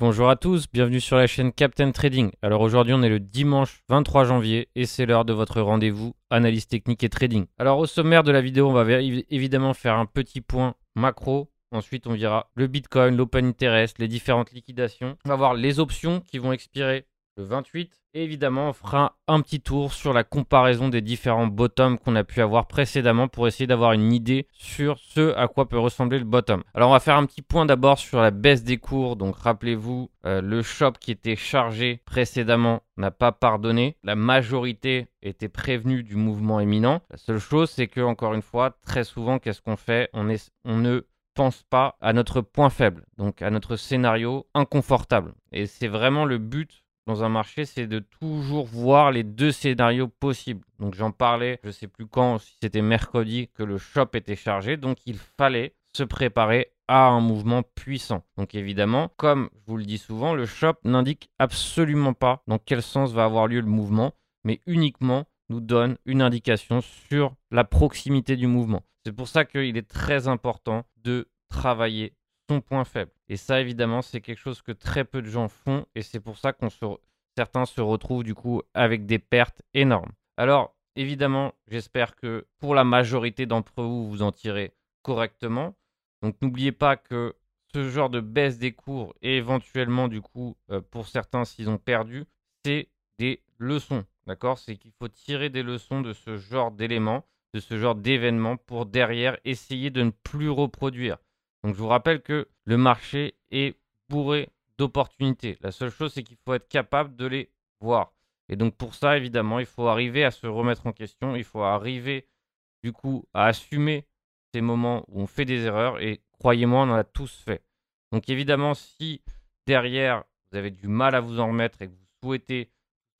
Bonjour à tous, bienvenue sur la chaîne Captain Trading. Alors aujourd'hui on est le dimanche 23 janvier et c'est l'heure de votre rendez-vous analyse technique et trading. Alors au sommaire de la vidéo on va évidemment faire un petit point macro. Ensuite on verra le Bitcoin, l'Open Interest, les différentes liquidations. On va voir les options qui vont expirer le 28. Et évidemment, on fera un petit tour sur la comparaison des différents bottoms qu'on a pu avoir précédemment pour essayer d'avoir une idée sur ce à quoi peut ressembler le bottom. Alors, on va faire un petit point d'abord sur la baisse des cours. Donc, rappelez-vous, euh, le shop qui était chargé précédemment n'a pas pardonné. La majorité était prévenue du mouvement éminent. La seule chose, c'est que, encore une fois, très souvent, qu'est-ce qu'on fait? On ne pense pas à notre point faible, donc à notre scénario inconfortable. Et c'est vraiment le but dans un marché, c'est de toujours voir les deux scénarios possibles. Donc j'en parlais, je sais plus quand, si c'était mercredi, que le shop était chargé. Donc il fallait se préparer à un mouvement puissant. Donc évidemment, comme je vous le dis souvent, le shop n'indique absolument pas dans quel sens va avoir lieu le mouvement, mais uniquement nous donne une indication sur la proximité du mouvement. C'est pour ça qu'il est très important de travailler point faible. Et ça, évidemment, c'est quelque chose que très peu de gens font et c'est pour ça qu'on se certains se retrouvent du coup avec des pertes énormes. Alors, évidemment, j'espère que pour la majorité d'entre vous, vous en tirez correctement. Donc, n'oubliez pas que ce genre de baisse des cours et éventuellement, du coup, euh, pour certains, s'ils ont perdu, c'est des leçons. D'accord? C'est qu'il faut tirer des leçons de ce genre d'éléments, de ce genre d'événements pour derrière essayer de ne plus reproduire. Donc je vous rappelle que le marché est bourré d'opportunités. La seule chose, c'est qu'il faut être capable de les voir. Et donc pour ça, évidemment, il faut arriver à se remettre en question. Il faut arriver, du coup, à assumer ces moments où on fait des erreurs. Et croyez-moi, on en a tous fait. Donc évidemment, si derrière, vous avez du mal à vous en remettre et que vous souhaitez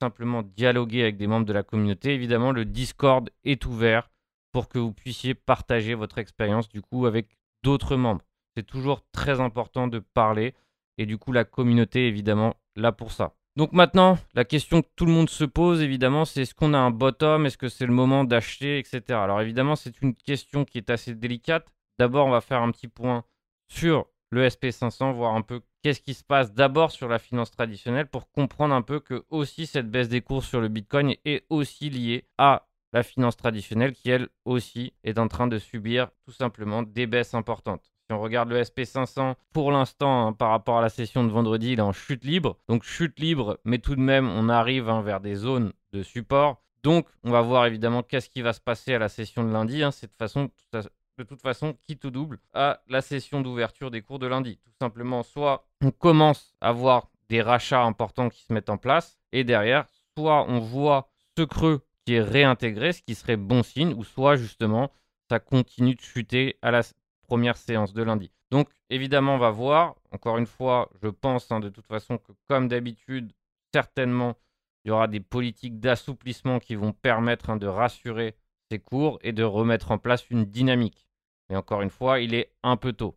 simplement dialoguer avec des membres de la communauté, évidemment, le Discord est ouvert pour que vous puissiez partager votre expérience, du coup, avec d'autres membres. C'est toujours très important de parler et du coup la communauté évidemment là pour ça. Donc maintenant, la question que tout le monde se pose évidemment, c'est est-ce qu'on a un bottom, est-ce que c'est le moment d'acheter, etc. Alors évidemment, c'est une question qui est assez délicate. D'abord, on va faire un petit point sur le SP500, voir un peu qu'est-ce qui se passe d'abord sur la finance traditionnelle pour comprendre un peu que aussi cette baisse des cours sur le Bitcoin est aussi liée à la finance traditionnelle qui elle aussi est en train de subir tout simplement des baisses importantes. Si on regarde le SP500, pour l'instant, hein, par rapport à la session de vendredi, il est en chute libre. Donc chute libre, mais tout de même, on arrive hein, vers des zones de support. Donc, on va voir évidemment qu'est-ce qui va se passer à la session de lundi. Hein. C'est de, toute façon quitte ou double à la session d'ouverture des cours de lundi. Tout simplement, soit on commence à voir des rachats importants qui se mettent en place, et derrière, soit on voit ce creux qui est réintégré, ce qui serait bon signe, ou soit justement ça continue de chuter à la première séance de lundi. Donc évidemment, on va voir. Encore une fois, je pense hein, de toute façon que comme d'habitude, certainement, il y aura des politiques d'assouplissement qui vont permettre hein, de rassurer ces cours et de remettre en place une dynamique. Mais encore une fois, il est un peu tôt.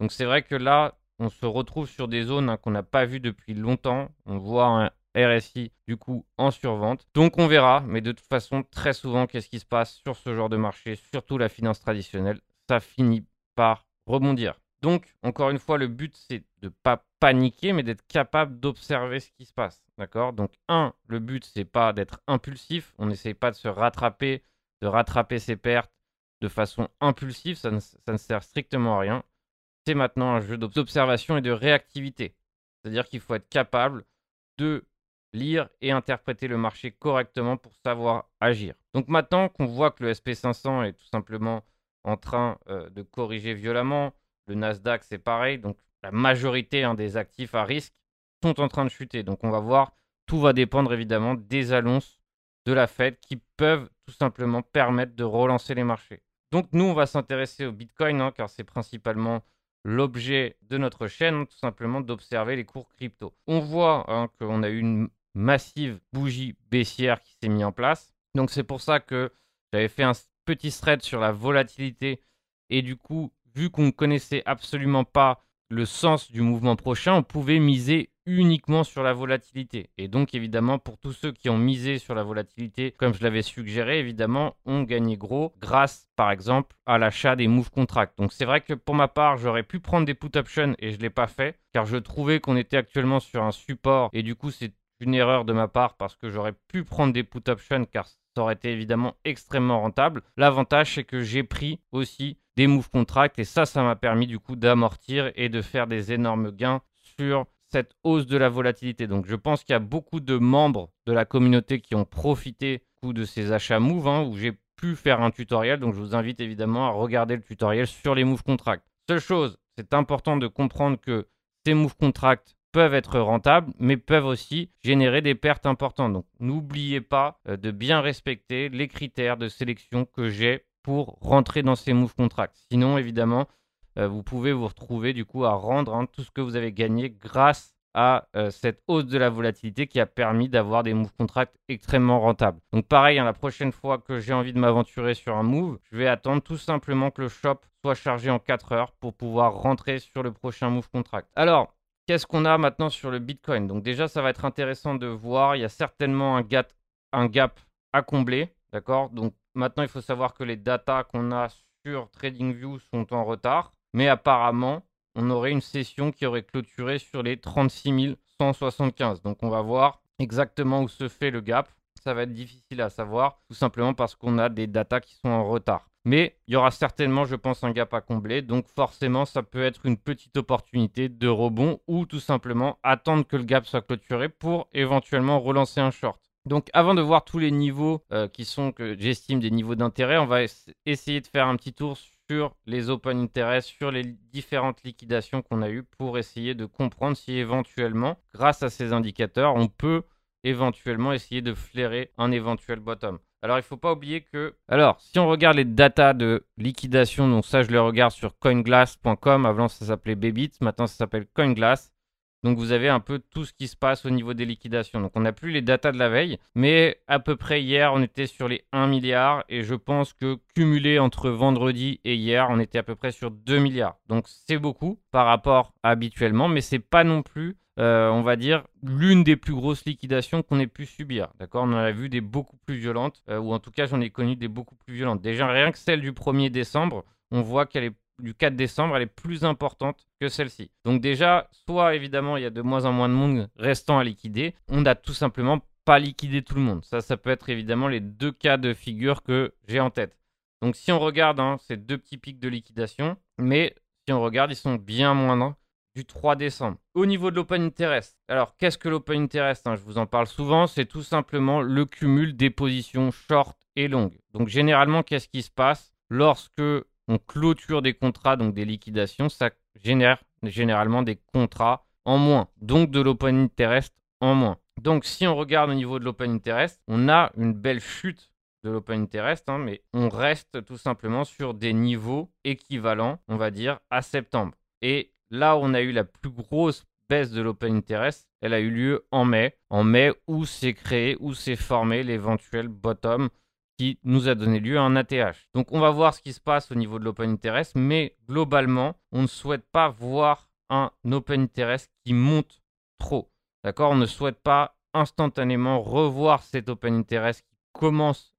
Donc c'est vrai que là, on se retrouve sur des zones hein, qu'on n'a pas vues depuis longtemps. On voit un RSI du coup en survente. Donc on verra, mais de toute façon, très souvent, qu'est-ce qui se passe sur ce genre de marché, surtout la finance traditionnelle? Ça finit par rebondir. Donc, encore une fois, le but, c'est de ne pas paniquer, mais d'être capable d'observer ce qui se passe. D'accord? Donc, un, le but, c'est pas d'être impulsif. On n'essaye pas de se rattraper, de rattraper ses pertes de façon impulsive. Ça ne, ça ne sert strictement à rien. C'est maintenant un jeu d'observation et de réactivité. C'est-à-dire qu'il faut être capable de lire et interpréter le marché correctement pour savoir agir. Donc maintenant qu'on voit que le SP500 est tout simplement en train euh, de corriger violemment. Le Nasdaq, c'est pareil. Donc, la majorité hein, des actifs à risque sont en train de chuter. Donc, on va voir. Tout va dépendre évidemment des annonces de la Fed qui peuvent tout simplement permettre de relancer les marchés. Donc, nous, on va s'intéresser au Bitcoin hein, car c'est principalement l'objet de notre chaîne, hein, tout simplement d'observer les cours crypto. On voit qu'on a eu une massive bougie baissière qui s'est mise en place. Donc, c'est pour ça que j'avais fait un petit thread sur la volatilité. Et du coup, vu qu'on ne connaissait absolument pas le sens du mouvement prochain, on pouvait miser uniquement sur la volatilité. Et donc évidemment, pour tous ceux qui ont misé sur la volatilité, comme je l'avais suggéré, évidemment, ont gagné gros grâce, par exemple, à l'achat des move contracts. Donc c'est vrai que pour ma part, j'aurais pu prendre des put options et je l'ai pas fait, car je trouvais qu'on était actuellement sur un support et du coup c'est une erreur de ma part parce que j'aurais pu prendre des put options car ça aurait été évidemment extrêmement rentable. L'avantage, c'est que j'ai pris aussi des move contracts et ça, ça m'a permis du coup d'amortir et de faire des énormes gains sur cette hausse de la volatilité. Donc je pense qu'il y a beaucoup de membres de la communauté qui ont profité de ces achats move hein, où j'ai pu faire un tutoriel. Donc je vous invite évidemment à regarder le tutoriel sur les move contracts. Seule chose, c'est important de comprendre que ces move contracts peuvent être rentables, mais peuvent aussi générer des pertes importantes. Donc n'oubliez pas euh, de bien respecter les critères de sélection que j'ai pour rentrer dans ces move contracts. Sinon, évidemment, euh, vous pouvez vous retrouver du coup à rendre hein, tout ce que vous avez gagné grâce à euh, cette hausse de la volatilité qui a permis d'avoir des move contracts extrêmement rentables. Donc pareil, hein, la prochaine fois que j'ai envie de m'aventurer sur un move, je vais attendre tout simplement que le shop soit chargé en 4 heures pour pouvoir rentrer sur le prochain move contract. Alors, Qu'est-ce qu'on a maintenant sur le Bitcoin? Donc déjà, ça va être intéressant de voir. Il y a certainement un gap, à combler. D'accord? Donc maintenant, il faut savoir que les datas qu'on a sur TradingView sont en retard. Mais apparemment, on aurait une session qui aurait clôturé sur les 36 175. Donc on va voir exactement où se fait le gap. Ça va être difficile à savoir, tout simplement parce qu'on a des datas qui sont en retard. Mais il y aura certainement, je pense, un gap à combler. Donc forcément, ça peut être une petite opportunité de rebond ou tout simplement attendre que le gap soit clôturé pour éventuellement relancer un short. Donc avant de voir tous les niveaux euh, qui sont que j'estime des niveaux d'intérêt, on va essayer de faire un petit tour sur les open interest, sur les différentes liquidations qu'on a eues pour essayer de comprendre si éventuellement, grâce à ces indicateurs, on peut éventuellement essayer de flairer un éventuel bottom. Alors, il ne faut pas oublier que. Alors, si on regarde les datas de liquidation, donc ça, je les regarde sur coinglass.com. Avant, ça s'appelait Bebit. Maintenant, ça s'appelle Coinglass. Donc, vous avez un peu tout ce qui se passe au niveau des liquidations. Donc, on n'a plus les datas de la veille. Mais à peu près hier, on était sur les 1 milliard. Et je pense que cumulé entre vendredi et hier, on était à peu près sur 2 milliards. Donc, c'est beaucoup par rapport à habituellement. Mais c'est pas non plus euh, on va dire, l'une des plus grosses liquidations qu'on ait pu subir. D'accord? On en a vu des beaucoup plus violentes, euh, ou en tout cas, j'en ai connu des beaucoup plus violentes. Déjà, rien que celle du 1er décembre, on voit qu'elle est du 4 décembre, elle est plus importante que celle-ci. Donc déjà, soit évidemment, il y a de moins en moins de monde restant à liquider, on n'a tout simplement pas liquidé tout le monde. Ça, ça peut être évidemment les deux cas de figure que j'ai en tête. Donc si on regarde hein, ces deux petits pics de liquidation, mais si on regarde, ils sont bien moindres du 3 décembre. Au niveau de l'open interest, alors qu'est-ce que l'open interest hein, Je vous en parle souvent, c'est tout simplement le cumul des positions short et longues. Donc généralement, qu'est-ce qui se passe? Lorsque on clôture des contrats, donc des liquidations, ça génère généralement des contrats en moins, donc de l'open interest en moins. Donc si on regarde au niveau de l'open interest, on a une belle chute de l'open interest, hein, mais on reste tout simplement sur des niveaux équivalents, on va dire, à septembre. Et Là où on a eu la plus grosse baisse de l'open interest, elle a eu lieu en mai. En mai où s'est créé, où s'est formé l'éventuel bottom qui nous a donné lieu à un ATH. Donc on va voir ce qui se passe au niveau de l'open interest, mais globalement, on ne souhaite pas voir un open interest qui monte trop. D'accord? On ne souhaite pas instantanément revoir cet open interest qui commence,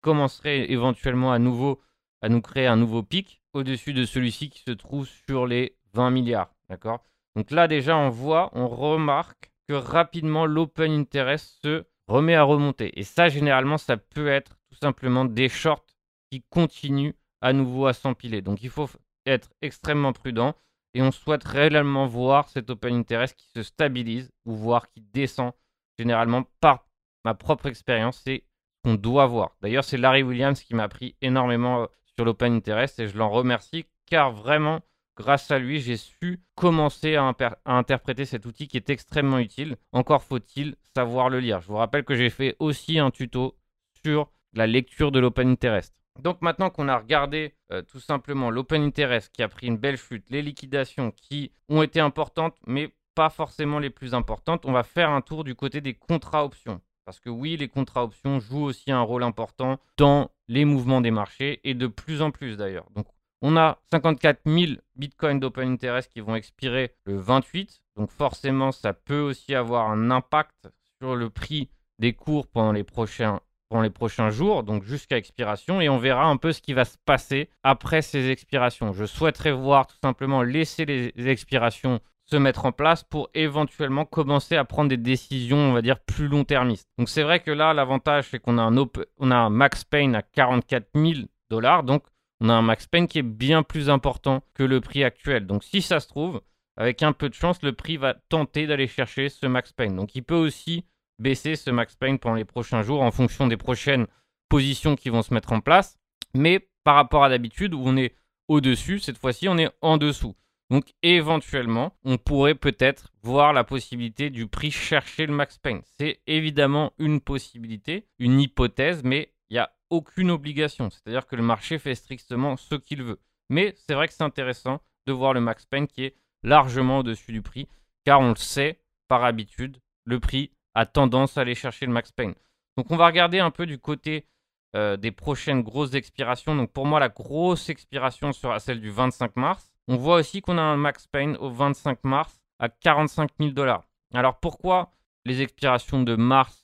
commencerait éventuellement à nouveau à nous créer un nouveau pic au-dessus de celui-ci qui se trouve sur les 20 milliards. D'accord? Donc là, déjà, on voit, on remarque que rapidement, l'open interest se remet à remonter. Et ça, généralement, ça peut être tout simplement des shorts qui continuent à nouveau à s'empiler. Donc il faut être extrêmement prudent et on souhaite réellement voir cet open interest qui se stabilise ou voir qui descend. Généralement, par ma propre expérience, c'est ce qu'on doit voir. D'ailleurs, c'est Larry Williams qui m'a appris énormément euh, sur l'open interest et je l'en remercie car vraiment, grâce à lui, j'ai su commencer à, interpréter cet outil qui est extrêmement utile. Encore faut-il savoir le lire. Je vous rappelle que j'ai fait aussi un tuto sur la lecture de l'Open Interest. Donc maintenant qu'on a regardé euh, tout simplement l'Open Interest qui a pris une belle chute, les liquidations qui ont été importantes mais pas forcément les plus importantes, on va faire un tour du côté des contrats options. Parce que oui, les contrats options jouent aussi un rôle important dans les mouvements des marchés et de plus en plus d'ailleurs. Donc on a 54 000 bitcoins d'open interest qui vont expirer le 28. Donc forcément, ça peut aussi avoir un impact sur le prix des cours pendant les prochains, jours, donc jusqu'à expiration, et on verra un peu ce qui va se passer après ces expirations. Je souhaiterais voir tout simplement laisser les expirations se mettre en place pour éventuellement commencer à prendre des décisions, on va dire, plus long-termistes. Donc c'est vrai que là, l'avantage, c'est qu'on a, un a un max pain à 44 000 dollars, donc on a un max pain qui est bien plus important que le prix actuel. Donc si ça se trouve, avec un peu de chance, le prix va tenter d'aller chercher ce max pain. Donc il peut aussi baisser ce max pain pendant les prochains jours en fonction des prochaines positions qui vont se mettre en place. Mais par rapport à d'habitude, où on est au-dessus, cette fois-ci, on est en dessous. Donc éventuellement, on pourrait peut-être voir la possibilité du prix chercher le max pain. C'est évidemment une possibilité, une hypothèse, mais aucune obligation. C'est-à-dire que le marché fait strictement ce qu'il veut. Mais c'est vrai que c'est intéressant de voir le max pain qui est largement au-dessus du prix, car on le sait par habitude, le prix a tendance à aller chercher le max pain. Donc on va regarder un peu du côté euh, des prochaines grosses expirations. Donc pour moi, la grosse expiration sera celle du 25 mars. On voit aussi qu'on a un max pain au 25 mars à 45 000 dollars. Alors pourquoi les expirations de mars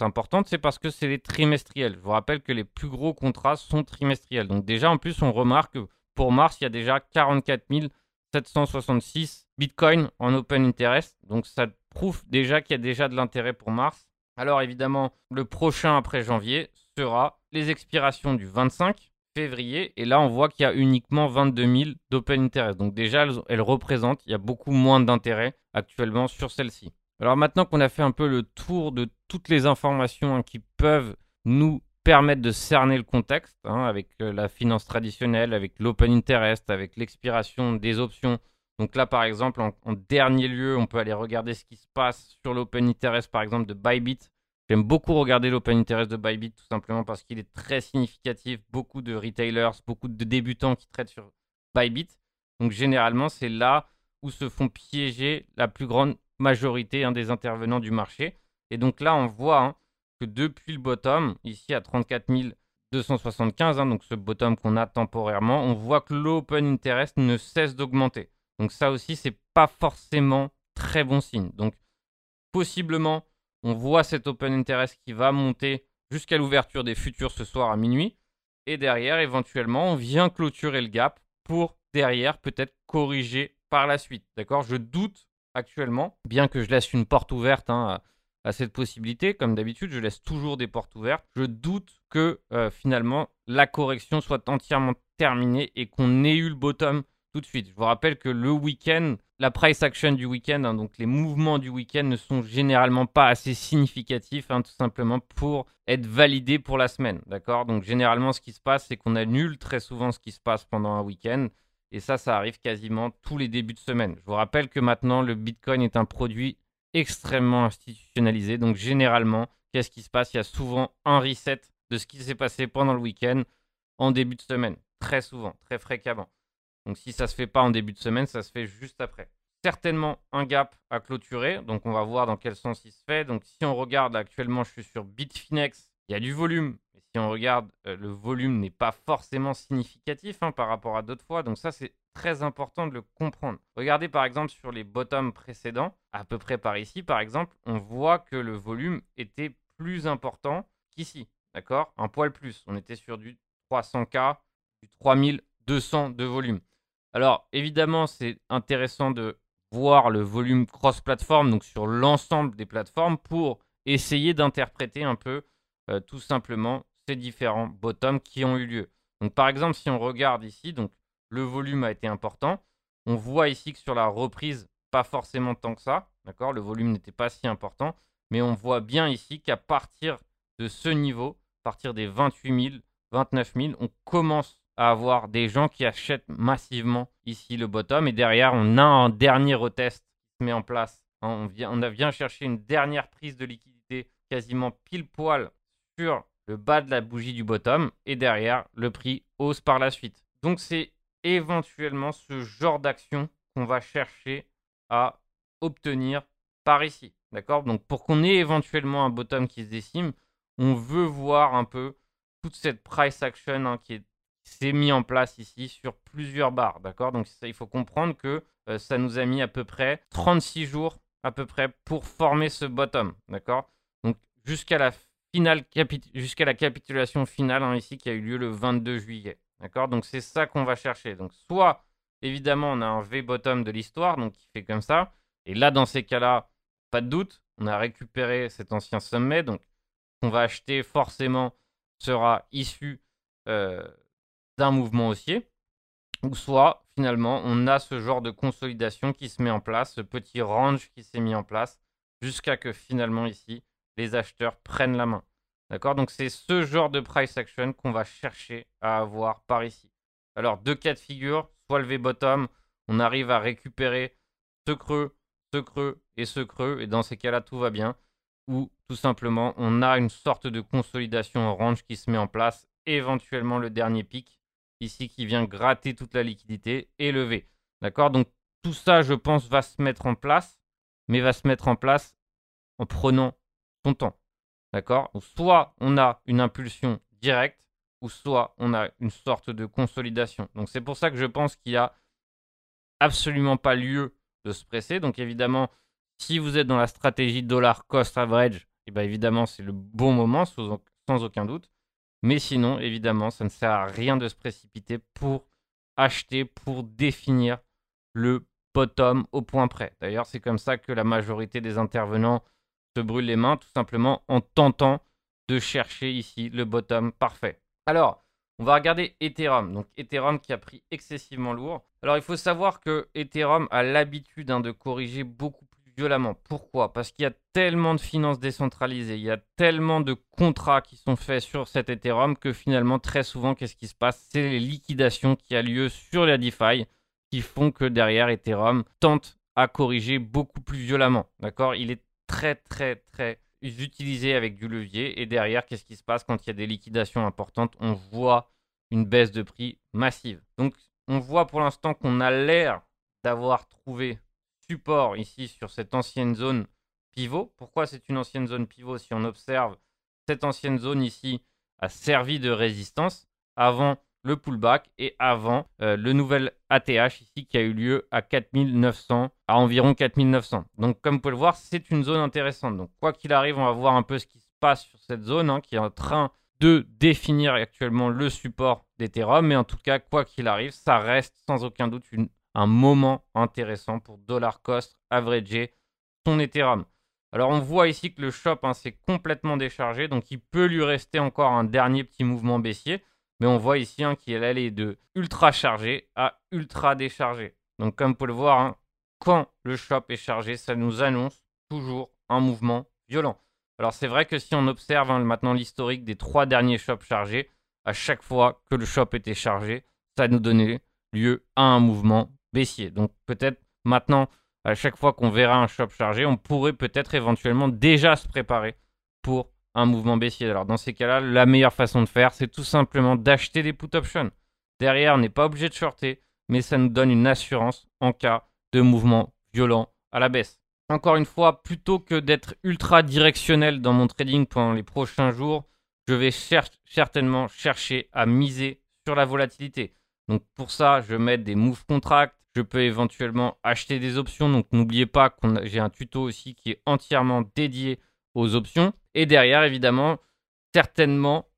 importantes C'est parce que c'est les trimestriels. Je vous rappelle que les plus gros contrats sont trimestriels. Donc déjà, en plus, on remarque que pour mars, il y a déjà 44 766 bitcoins en open interest. Donc ça prouve déjà qu'il y a déjà de l'intérêt pour mars. Alors évidemment, le prochain après janvier sera les expirations du 25 février. Et là, on voit qu'il y a uniquement 22 000 d'open interest. Donc déjà, elles, représentent, il y a beaucoup moins d'intérêt actuellement sur celle-ci. Alors maintenant qu'on a fait un peu le tour de toutes les informations qui peuvent nous permettre de cerner le contexte, hein, avec euh, la finance traditionnelle, avec l'open interest, avec l'expiration des options. Donc là, par exemple, en, dernier lieu, on peut aller regarder ce qui se passe sur l'open interest, par exemple, de Bybit. J'aime beaucoup regarder l'open interest de Bybit tout simplement parce qu'il est très significatif. Beaucoup de retailers, beaucoup de débutants qui traitent sur Bybit. Donc généralement, c'est là où se font piéger la plus grande majorité hein, des intervenants du marché. Et donc là, on voit hein, que depuis le bottom, ici à 34 275, hein, donc ce bottom qu'on a temporairement, on voit que l'open interest ne cesse d'augmenter. Donc ça aussi, c'est pas forcément très bon signe. Donc possiblement on voit cet open interest qui va monter jusqu'à l'ouverture des futurs ce soir à minuit. Et derrière, éventuellement, on vient clôturer le gap pour derrière peut-être corriger par la suite. D'accord? Je doute actuellement, bien que je laisse une porte ouverte hein, à, cette possibilité, comme d'habitude, je laisse toujours des portes ouvertes. Je doute que euh, finalement la correction soit entièrement terminée et qu'on ait eu le bottom tout de suite. Je vous rappelle que le week-end, la price action du week-end, hein, donc les mouvements du week-end ne sont généralement pas assez significatifs, hein, tout simplement pour être validés pour la semaine. D'accord? Donc généralement, ce qui se passe, c'est qu'on annule très souvent ce qui se passe pendant un week-end. Et ça, ça arrive quasiment tous les débuts de semaine. Je vous rappelle que maintenant, le Bitcoin est un produit extrêmement institutionnalisé. Donc généralement, qu'est-ce qui se passe? Il y a souvent un reset de ce qui s'est passé pendant le week-end en début de semaine. Très souvent, très fréquemment. Donc si ça ne se fait pas en début de semaine, ça se fait juste après. Certainement un gap à clôturer, donc on va voir dans quel sens il se fait. Donc si on regarde actuellement, je suis sur Bitfinex, il y a du volume. Si on regarde, euh, le volume n'est pas forcément significatif hein, par rapport à d'autres fois. Donc ça, c'est très important de le comprendre. Regardez par exemple sur les bottoms précédents, à peu près par ici par exemple, on voit que le volume était plus important qu'ici. D'accord? Un poil plus. On était sur du 300K, du 3200 de volume. Alors, évidemment, c'est intéressant de voir le volume cross-platform, donc sur l'ensemble des plateformes, pour essayer d'interpréter un peu euh, tout simplement ces différents bottoms qui ont eu lieu. Donc, par exemple, si on regarde ici, donc le volume a été important. On voit ici que sur la reprise, pas forcément tant que ça, d'accord? Le volume n'était pas si important, mais on voit bien ici qu'à partir de ce niveau, à partir des 28 000, 29 000, on commence à avoir des gens qui achètent massivement ici le bottom. Et derrière, on a un dernier retest qui se met en place. On, vient, on a vient chercher une dernière prise de liquidité quasiment pile poil sur le bas de la bougie du bottom. Et derrière, le prix hausse par la suite. Donc c'est éventuellement ce genre d'action qu'on va chercher à obtenir par ici. D'accord? Donc pour qu'on ait éventuellement un bottom qui se décime, on veut voir un peu toute cette price action hein, qui est s'est mis en place ici sur plusieurs barres, d'accord? Donc ça, il faut comprendre que euh, ça nous a mis à peu près 36 jours à peu près pour former ce bottom, d'accord? Donc jusqu'à la jusqu'à la capitulation finale hein, ici qui a eu lieu le 22 juillet, d'accord? Donc c'est ça qu'on va chercher. Donc soit évidemment on a un V bottom de l'histoire, donc qui fait comme ça, et là dans ces cas-là, pas de doute, on a récupéré cet ancien sommet, donc qu'on va acheter forcément sera issu euh, d'un mouvement haussier, ou soit finalement on a ce genre de consolidation qui se met en place, ce petit range qui s'est mis en place, jusqu'à que finalement ici les acheteurs prennent la main. D'accord? Donc c'est ce genre de price action qu'on va chercher à avoir par ici. Alors deux cas de figure, soit le V-bottom, on arrive à récupérer ce creux, ce creux et ce creux, et dans ces cas-là tout va bien, ou tout simplement on a une sorte de consolidation en range qui se met en place, éventuellement le dernier pic ici qui vient gratter toute la liquidité et lever. D'accord? Donc tout ça, je pense, va se mettre en place, mais va se mettre en place en prenant son temps. D'accord? Soit on a une impulsion directe, ou soit on a une sorte de consolidation. Donc c'est pour ça que je pense qu'il n'y a absolument pas lieu de se presser. Donc évidemment, si vous êtes dans la stratégie dollar cost average, et eh bien évidemment c'est le bon moment sans aucun doute. Mais sinon, évidemment, ça ne sert à rien de se précipiter pour acheter, pour définir le bottom au point près. D'ailleurs, c'est comme ça que la majorité des intervenants se brûlent les mains, tout simplement en tentant de chercher ici le bottom parfait. Alors, on va regarder Ethereum. Donc, Ethereum qui a pris excessivement lourd. Alors, il faut savoir que Ethereum a l'habitude hein, de corriger beaucoup violemment. Pourquoi? Parce qu'il y a tellement de finances décentralisées, il y a tellement de contrats qui sont faits sur cet Ethereum que finalement, très souvent, qu'est-ce qui se passe? C'est les liquidations qui ont lieu sur la DeFi qui font que derrière, Ethereum tente à corriger beaucoup plus violemment. D'accord? Il est très, très, très utilisé avec du levier. Et derrière, qu'est-ce qui se passe quand il y a des liquidations importantes? On voit une baisse de prix massive. Donc, on voit pour l'instant qu'on a l'air d'avoir trouvé support ici sur cette ancienne zone pivot. Pourquoi c'est une ancienne zone pivot Si on observe, cette ancienne zone ici a servi de résistance? Avant le pullback et avant euh, le nouvel ATH ici qui a eu lieu à 4900, à environ 4900. Donc comme vous pouvez le voir, c'est une zone intéressante. Donc quoi qu'il arrive, on va voir un peu ce qui se passe sur cette zone hein, qui est en train de définir actuellement le support d'Ethereum. Mais en tout cas, quoi qu'il arrive, ça reste sans aucun doute un moment intéressant pour dollar cost averager son Ethereum. Alors on voit ici que le shop hein, s'est complètement déchargé, donc il peut lui rester encore un dernier petit mouvement baissier, mais on voit ici hein, qu'il allé de ultra chargé à ultra déchargé. Donc comme vous pouvez le voir, hein, quand le shop est chargé, ça nous annonce toujours un mouvement violent. Alors c'est vrai que si on observe maintenant l'historique des trois derniers shops chargés, à chaque fois que le shop était chargé, ça nous donnait lieu à un mouvement baissier. Donc peut-être maintenant, à chaque fois qu'on verra un shop chargé, on pourrait peut-être éventuellement déjà se préparer pour un mouvement baissier. Alors dans ces cas-là, la meilleure façon de faire, c'est tout simplement d'acheter des put options. Derrière, on n'est pas obligé de shorter, mais ça nous donne une assurance en cas de mouvement violent à la baisse. Encore une fois, plutôt que d'être ultra directionnel dans mon trading pendant les prochains jours, je vais certainement chercher à miser sur la volatilité. Donc pour ça, je mets des move contracts, je peux éventuellement acheter des options. Donc n'oubliez pas que j'ai un tuto aussi qui est entièrement dédié aux options. Et derrière, évidemment, certainement,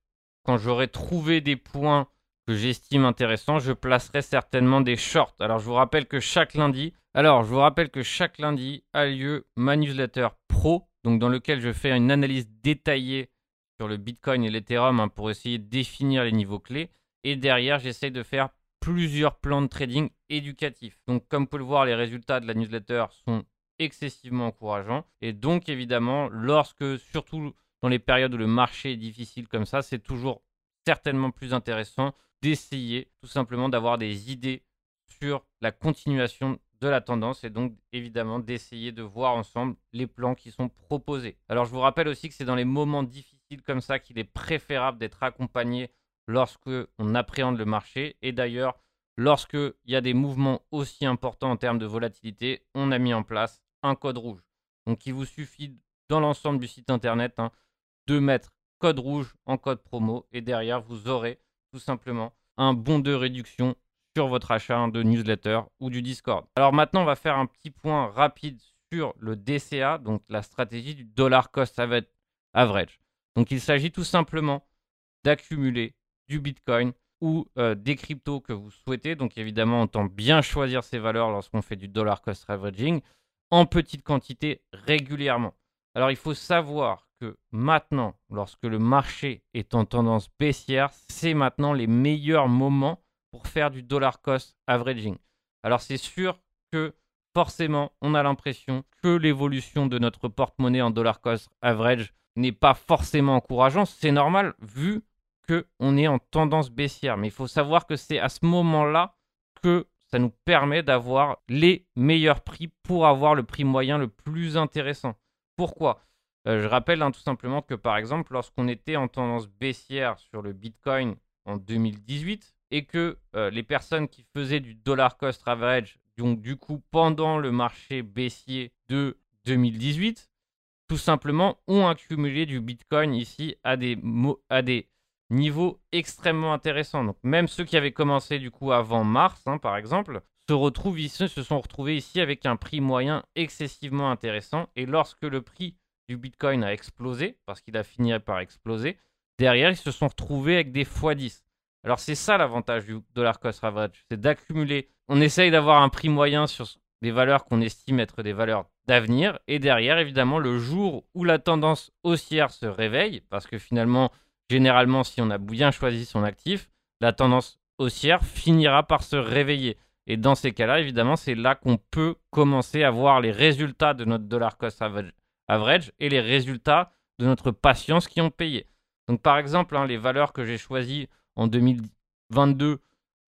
quand j'aurai trouvé des points que j'estime intéressants, je placerai certainement des shorts. Alors je vous rappelle que chaque lundi, alors je vous rappelle que chaque lundi a lieu ma newsletter pro, donc dans lequel je fais une analyse détaillée sur le Bitcoin et l'Ethereum hein, pour essayer de définir les niveaux clés. Et derrière, j'essaye de faire plusieurs plans de trading éducatifs. Donc comme vous pouvez le voir, les résultats de la newsletter sont excessivement encourageants. Et donc évidemment, lorsque, surtout dans les périodes où le marché est difficile comme ça, c'est toujours certainement plus intéressant d'essayer tout simplement d'avoir des idées sur la continuation de la tendance et donc évidemment d'essayer de voir ensemble les plans qui sont proposés. Alors je vous rappelle aussi que c'est dans les moments difficiles comme ça qu'il est préférable d'être accompagné lorsque on appréhende le marché. Et d'ailleurs, lorsqu'il y a des mouvements aussi importants en termes de volatilité, on a mis en place code rouge. Donc il vous suffit dans l'ensemble du site internet hein, de mettre code rouge en code promo et derrière vous aurez tout simplement un bon de réduction sur votre achat de newsletter ou du Discord. Alors maintenant, on va faire un petit point rapide sur le DCA, donc la stratégie du dollar cost average. Donc il s'agit tout simplement d'accumuler du Bitcoin ou euh, des cryptos que vous souhaitez. Donc évidemment, on tente bien choisir ces valeurs lorsqu'on fait du dollar cost averaging en petite quantité régulièrement. Alors il faut savoir que maintenant, lorsque le marché est en tendance baissière, c'est maintenant les meilleurs moments pour faire du dollar cost averaging. Alors c'est sûr que forcément, on a l'impression que l'évolution de notre porte-monnaie en dollar cost average n'est pas forcément encourageante. C'est normal vu qu'on est en tendance baissière. Mais il faut savoir que c'est à ce moment-là que ça nous permet d'avoir les meilleurs prix pour avoir le prix moyen le plus intéressant. Pourquoi? Euh, Je rappelle hein, tout simplement que par exemple, lorsqu'on était en tendance baissière sur le Bitcoin en 2018, et que euh, les personnes qui faisaient du dollar cost average, donc du coup pendant le marché baissier de 2018, tout simplement ont accumulé du Bitcoin ici à des, à des niveaux extrêmement intéressants. Donc même ceux qui avaient commencé du coup avant mars, hein, par exemple, se retrouvent ici, se sont retrouvés ici avec un prix moyen excessivement intéressant. Et lorsque le prix du Bitcoin a explosé, parce qu'il a fini par exploser, derrière ils se sont retrouvés avec des x10. Alors c'est ça l'avantage du dollar cost c'est d'accumuler. On essaye d'avoir un prix moyen sur des valeurs qu'on estime être des valeurs d'avenir. Et derrière, évidemment, le jour où la tendance haussière se réveille, parce que finalement, généralement, si on a bien choisi son actif, la tendance haussière finira par se réveiller. Et dans ces cas-là, évidemment, c'est là qu'on peut commencer à voir les résultats de notre dollar cost average et les résultats de notre patience qui ont payé. Donc par exemple, hein, les valeurs que j'ai choisies en 2022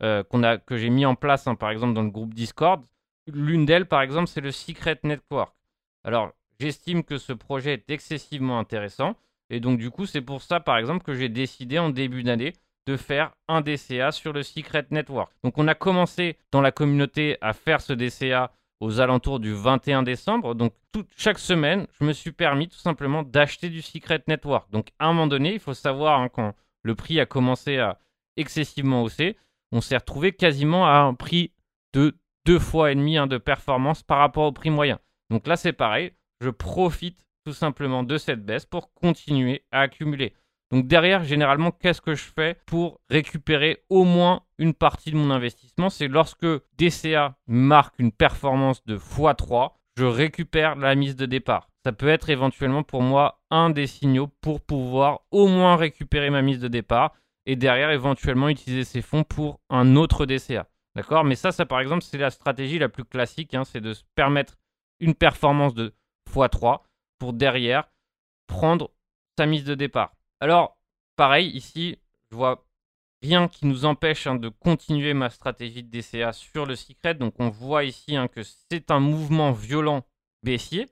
euh, qu'on a, que j'ai mis en place, hein, par exemple, dans le groupe Discord. L'une d'elles, par exemple, c'est le Secret Network. Alors, j'estime que ce projet est excessivement intéressant. Et donc, du coup, c'est pour ça, par exemple, que j'ai décidé en début d'année de faire un DCA sur le Secret Network. Donc, on a commencé dans la communauté à faire ce DCA aux alentours du 21 décembre. Donc, chaque semaine, je me suis permis tout simplement d'acheter du Secret Network. Donc, à un moment donné, il faut savoir hein, quand le prix a commencé à excessivement hausser. On s'est retrouvé quasiment à un prix de deux fois et demi hein, de performance par rapport au prix moyen. Donc là, c'est pareil. Je profite tout simplement de cette baisse pour continuer à accumuler. Donc derrière, généralement, qu'est-ce que je fais pour récupérer au moins une partie de mon investissement? C'est lorsque DCA marque une performance de x3, je récupère la mise de départ ça peut être éventuellement pour moi un des signaux pour pouvoir au moins récupérer ma mise de départ et derrière éventuellement utiliser ces fonds pour un autre DCA. D'accord? Mais ça, ça par exemple, c'est la stratégie la plus classique, hein, c'est de se permettre une performance de x3 derrière prendre sa mise de départ. Alors, pareil, ici, je vois rien qui nous empêche hein, de continuer ma stratégie de DCA sur le secret. Donc on voit ici hein, que c'est un mouvement violent baissier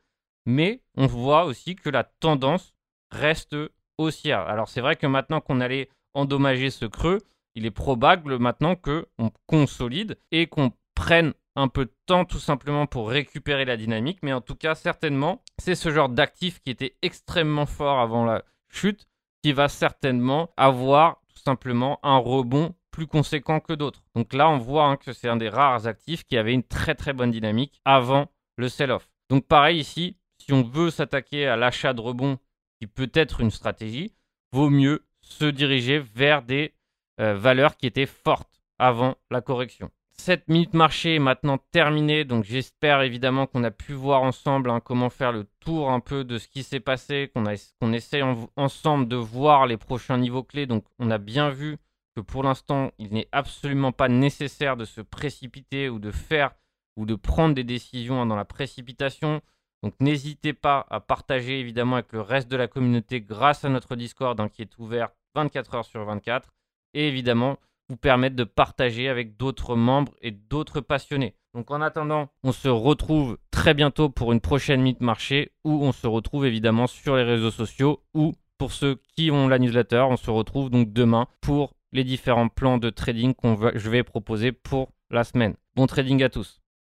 mais on voit aussi que la tendance reste haussière. Alors c'est vrai que maintenant qu'on allait endommager ce creux, il est probable maintenant qu'on consolide et qu'on prenne un peu de temps tout simplement pour récupérer la dynamique. Mais en tout cas, certainement, c'est ce genre d'actif qui était extrêmement fort avant la chute qui va certainement avoir tout simplement un rebond plus conséquent que d'autres. Donc là, on voit hein, que c'est un des rares actifs qui avait une très très bonne dynamique avant le sell-off. Donc pareil ici, si on veut s'attaquer à l'achat de rebond, qui peut être une stratégie, vaut mieux se diriger vers des euh, valeurs qui étaient fortes avant la correction. Cette minute marché est maintenant terminée, donc j'espère évidemment qu'on a pu voir ensemble hein, comment faire le tour un peu de ce qui s'est passé, qu'on essaie ensemble de voir les prochains niveaux clés. Donc on a bien vu que pour l'instant, il n'est absolument pas nécessaire de se précipiter ou de faire ou de prendre des décisions hein, dans la précipitation. Donc n'hésitez pas à partager évidemment avec le reste de la communauté grâce à notre Discord hein, qui est ouvert 24 heures sur 24 et évidemment permettre de partager avec d'autres membres et d'autres passionnés. Donc en attendant, on se retrouve très bientôt pour une prochaine Meet Marché où on se retrouve évidemment sur les réseaux sociaux ou pour ceux qui ont la newsletter, on se retrouve donc demain pour les différents plans de trading que je vais proposer pour la semaine. Bon trading à tous.